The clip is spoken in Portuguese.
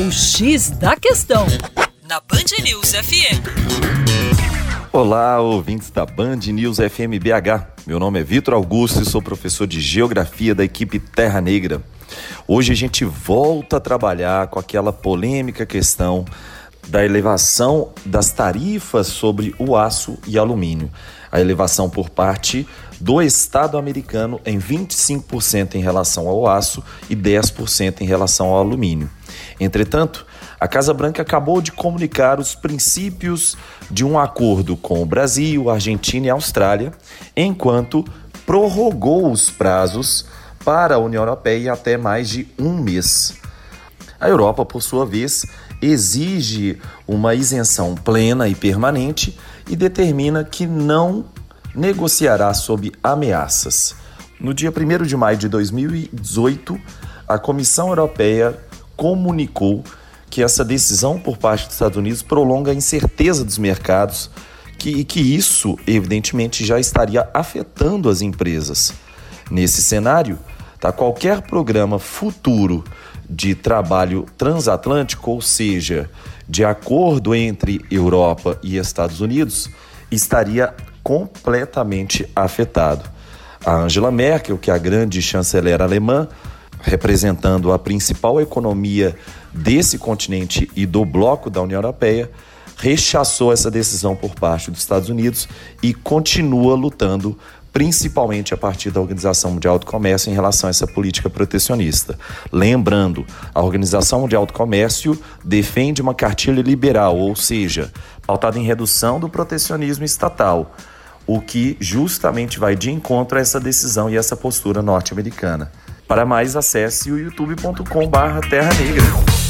O X da Questão, na Band News FM. Olá, ouvintes da Band News FM BH. Meu nome é Vitor Augusto e sou professor de Geografia da equipe Terra Negra. Hoje a gente volta a trabalhar com aquela polêmica questão da elevação das tarifas sobre o aço e alumínio. A elevação por parte do Estado americano em 25% em relação ao aço e 10% em relação ao alumínio. Entretanto, a Casa Branca acabou de comunicar os princípios de um acordo com o Brasil, Argentina e Austrália, enquanto prorrogou os prazos para a União Europeia até mais de um mês. A Europa, por sua vez, exige uma isenção plena e permanente e determina que não negociará sob ameaças. No dia 1 de maio de 2018, a Comissão Europeia comunicou que essa decisão por parte dos Estados Unidos prolonga a incerteza dos mercados que, e que isso, evidentemente, já estaria afetando as empresas. Nesse cenário, tá, qualquer programa futuro de trabalho transatlântico, ou seja, de acordo entre Europa e Estados Unidos, estaria completamente afetado. A Angela Merkel, que é a grande chanceler alemã, representando a principal economia desse continente e do bloco da União Europeia, rechaçou essa decisão por parte dos Estados Unidos e continua lutando principalmente a partir da Organização Mundial do Comércio em relação a essa política protecionista. Lembrando, a Organização Mundial do Comércio defende uma cartilha liberal, ou seja, pautada em redução do protecionismo estatal, o que justamente vai de encontro a essa decisão e essa postura norte-americana. Para mais, acesse o youtube.com/terra negra.